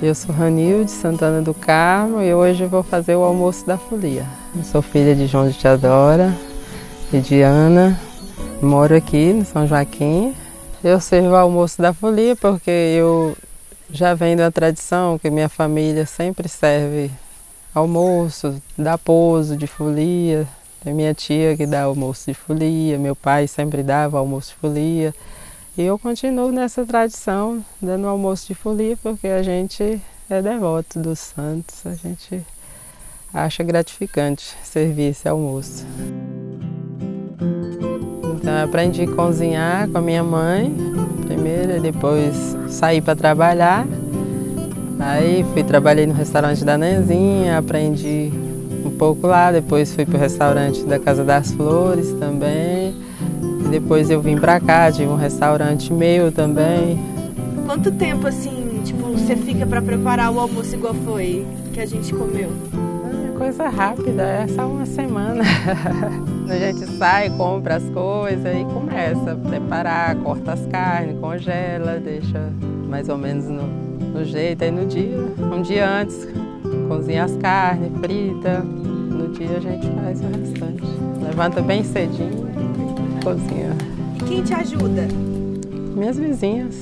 Eu sou Ranilde Santana do Carmo e hoje vou fazer o almoço da folia. Eu sou filha de João de Teodora e de Ana. Moro aqui no São Joaquim. Eu sirvo o almoço da folia porque eu já venho da tradição que minha família sempre serve almoço, dá pouso de folia. Tem minha tia que dá almoço de folia, meu pai sempre dava almoço de folia. E eu continuo nessa tradição, dando almoço de folia, porque a gente é devoto dos santos, a gente acha gratificante servir esse almoço. Então eu aprendi a cozinhar com a minha mãe, primeiro, depois saí para trabalhar. Aí fui trabalhei no restaurante da Nenzinha, aprendi um pouco lá, depois fui para o restaurante da Casa das Flores também. Depois eu vim pra cá, tive um restaurante meu também. Quanto tempo assim, tipo, você fica para preparar o almoço igual foi que a gente comeu? É coisa rápida, é só uma semana. a gente sai, compra as coisas e começa a preparar, corta as carnes, congela, deixa mais ou menos no, no jeito. Aí no dia, um dia antes, cozinha as carnes, frita. No dia a gente faz o restante. Levanta bem cedinho cozinha. E quem te ajuda? Minhas vizinhas,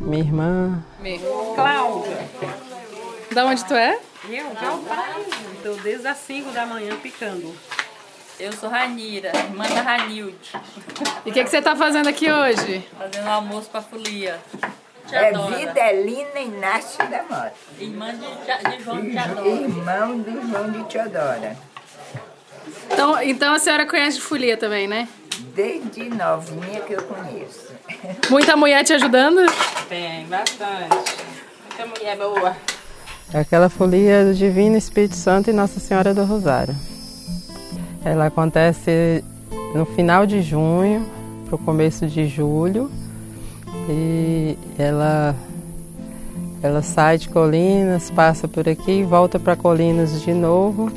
minha irmã. Cláudia. Da onde tu é? Eu, já Estou desde as 5 da manhã picando. Eu sou Ranira, irmã da Ranilde. E o que, que você está fazendo aqui hoje? Fazendo almoço para folia. É Videlina Inácio da Mota. Irmã de, de João de Teodora. Irmão do João de Teodora. Então, então a senhora conhece de folia também, né? Desde novinha que eu conheço. Muita mulher te ajudando? Tem, bastante. Muita mulher boa. Aquela folia do Divino Espírito Santo e Nossa Senhora do Rosário. Ela acontece no final de junho, para o começo de julho, e ela, ela sai de Colinas, passa por aqui, volta para Colinas de novo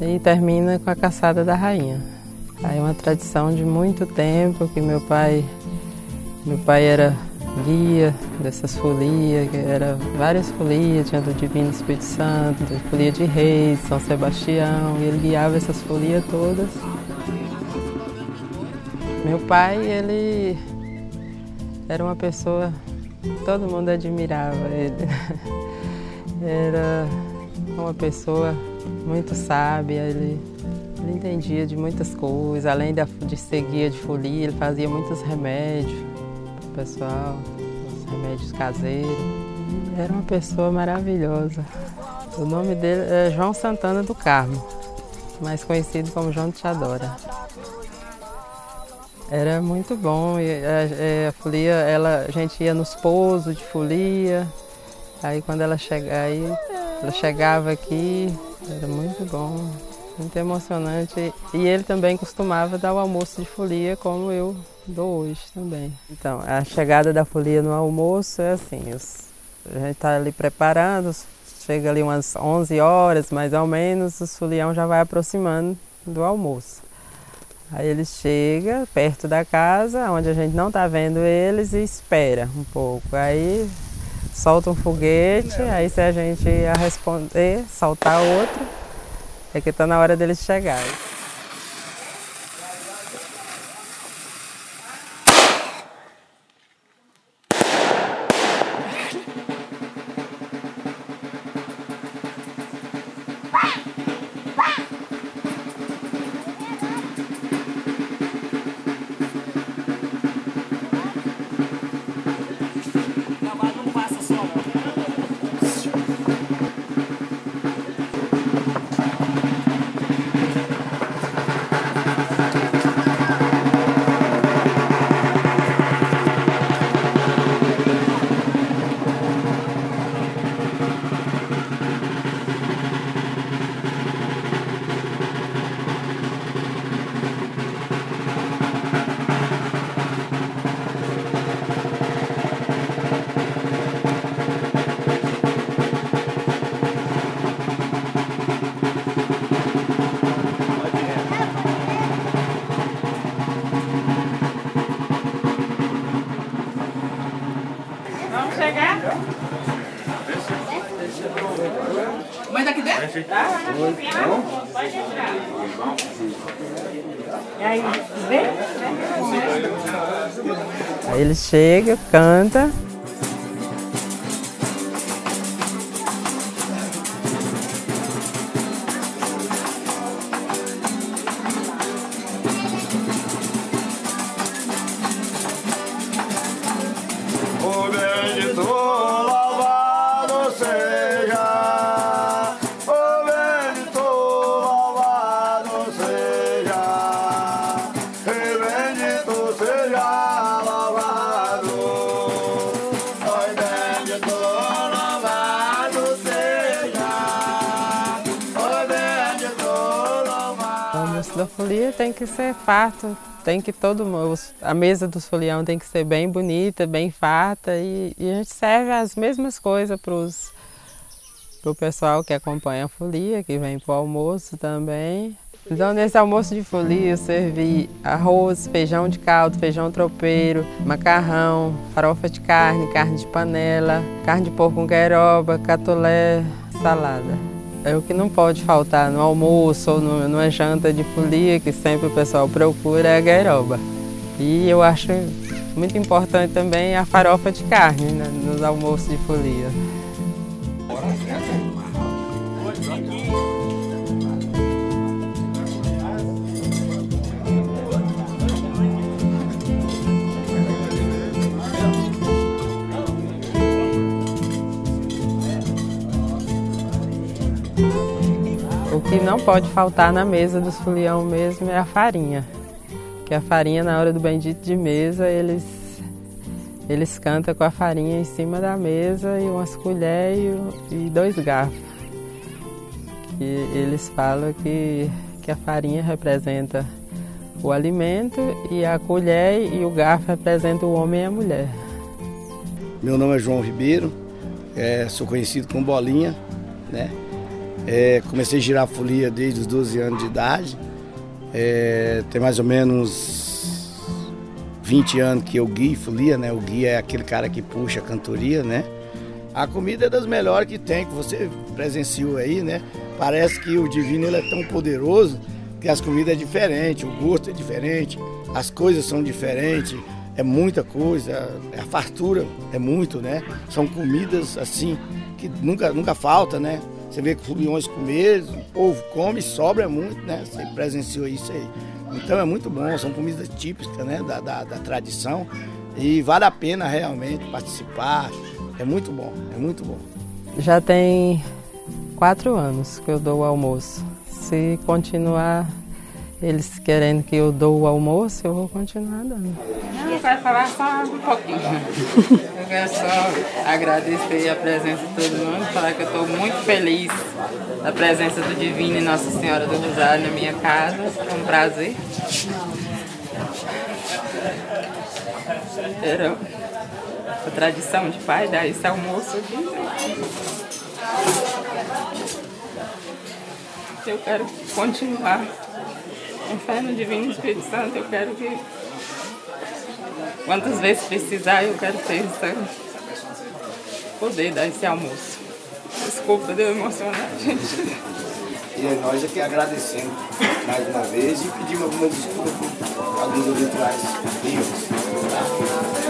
e termina com a caçada da rainha. É uma tradição de muito tempo que meu pai, meu pai era guia dessas folias, era várias folias, tinha do Divino Espírito Santo, folia de Reis, São Sebastião, e ele guiava essas folias todas. Meu pai, ele era uma pessoa, todo mundo admirava ele. Era uma pessoa muito sábia, ele ele entendia de muitas coisas, além de ser guia de folia, ele fazia muitos remédios para o pessoal, os remédios caseiros. Era uma pessoa maravilhosa. O nome dele é João Santana do Carmo, mais conhecido como João de Teodora. Era muito bom. A, a, folia, ela, a gente ia nos pousos de folia. Aí quando ela, chega, aí, ela chegava aqui, era muito bom muito emocionante. E ele também costumava dar o almoço de folia, como eu dou hoje também. Então, a chegada da folia no almoço é assim: os, a gente está ali preparando, chega ali umas 11 horas mais ou menos, o folião já vai aproximando do almoço. Aí ele chega perto da casa, onde a gente não está vendo eles, e espera um pouco. Aí solta um foguete, aí se a gente responder, soltar outro, é que está na hora deles chegarem. Aí ele chega, canta. Louvado. O almoço da folia tem que ser farto, tem que todo mundo, a mesa dos folião tem que ser bem bonita, bem farta e, e a gente serve as mesmas coisas para o pessoal que acompanha a folia, que vem para o almoço também. Então nesse almoço de folia eu servi arroz, feijão de caldo, feijão tropeiro, macarrão, farofa de carne, carne de panela, carne de porco com gueroba, catolé, salada. É o que não pode faltar no almoço ou no, numa janta de folia, que sempre o pessoal procura, é a gueroba. E eu acho muito importante também a farofa de carne né, nos almoços de folia. O que não pode faltar na mesa dos folião mesmo é a farinha. Que a farinha, na hora do bendito de mesa, eles, eles cantam com a farinha em cima da mesa e umas colheres e, e dois garfos. Que eles falam que, que a farinha representa o alimento e a colher e o garfo representa o homem e a mulher. Meu nome é João Ribeiro, é, sou conhecido como Bolinha, né? É, comecei a girar folia desde os 12 anos de idade. É, tem mais ou menos 20 anos que eu guio folia, né? O guia é aquele cara que puxa a cantoria, né? A comida é das melhores que tem, que você presenciou aí, né? Parece que o divino ele é tão poderoso que as comidas é diferente, o gosto é diferente, as coisas são diferentes, é muita coisa, a fartura é muito, né? São comidas assim que nunca, nunca falta, né? Você vê que foliões comer, o povo come, sobra muito, né? Você presenciou isso aí. Então é muito bom, são comidas típicas, né? Da, da, da tradição e vale a pena realmente participar. É muito bom, é muito bom. Já tem quatro anos que eu dou o almoço. Se continuar eles querendo que eu dou o almoço, eu vou continuar dando. Não, vai falar só um pouquinho. Eu quero só agradecer a presença de todo mundo, falar que eu estou muito feliz da presença do Divino e Nossa Senhora do Rosário na minha casa. É um prazer. Era a tradição de pai dar esse almoço aqui. Eu quero continuar com fé no Divino Espírito Santo. Eu quero que Quantas vezes precisar, eu quero ter essa... poder dar esse almoço. Desculpa de eu emocionar, gente. E nós aqui agradecemos mais uma vez e pedimos algumas desculpas alguns eventuais erros.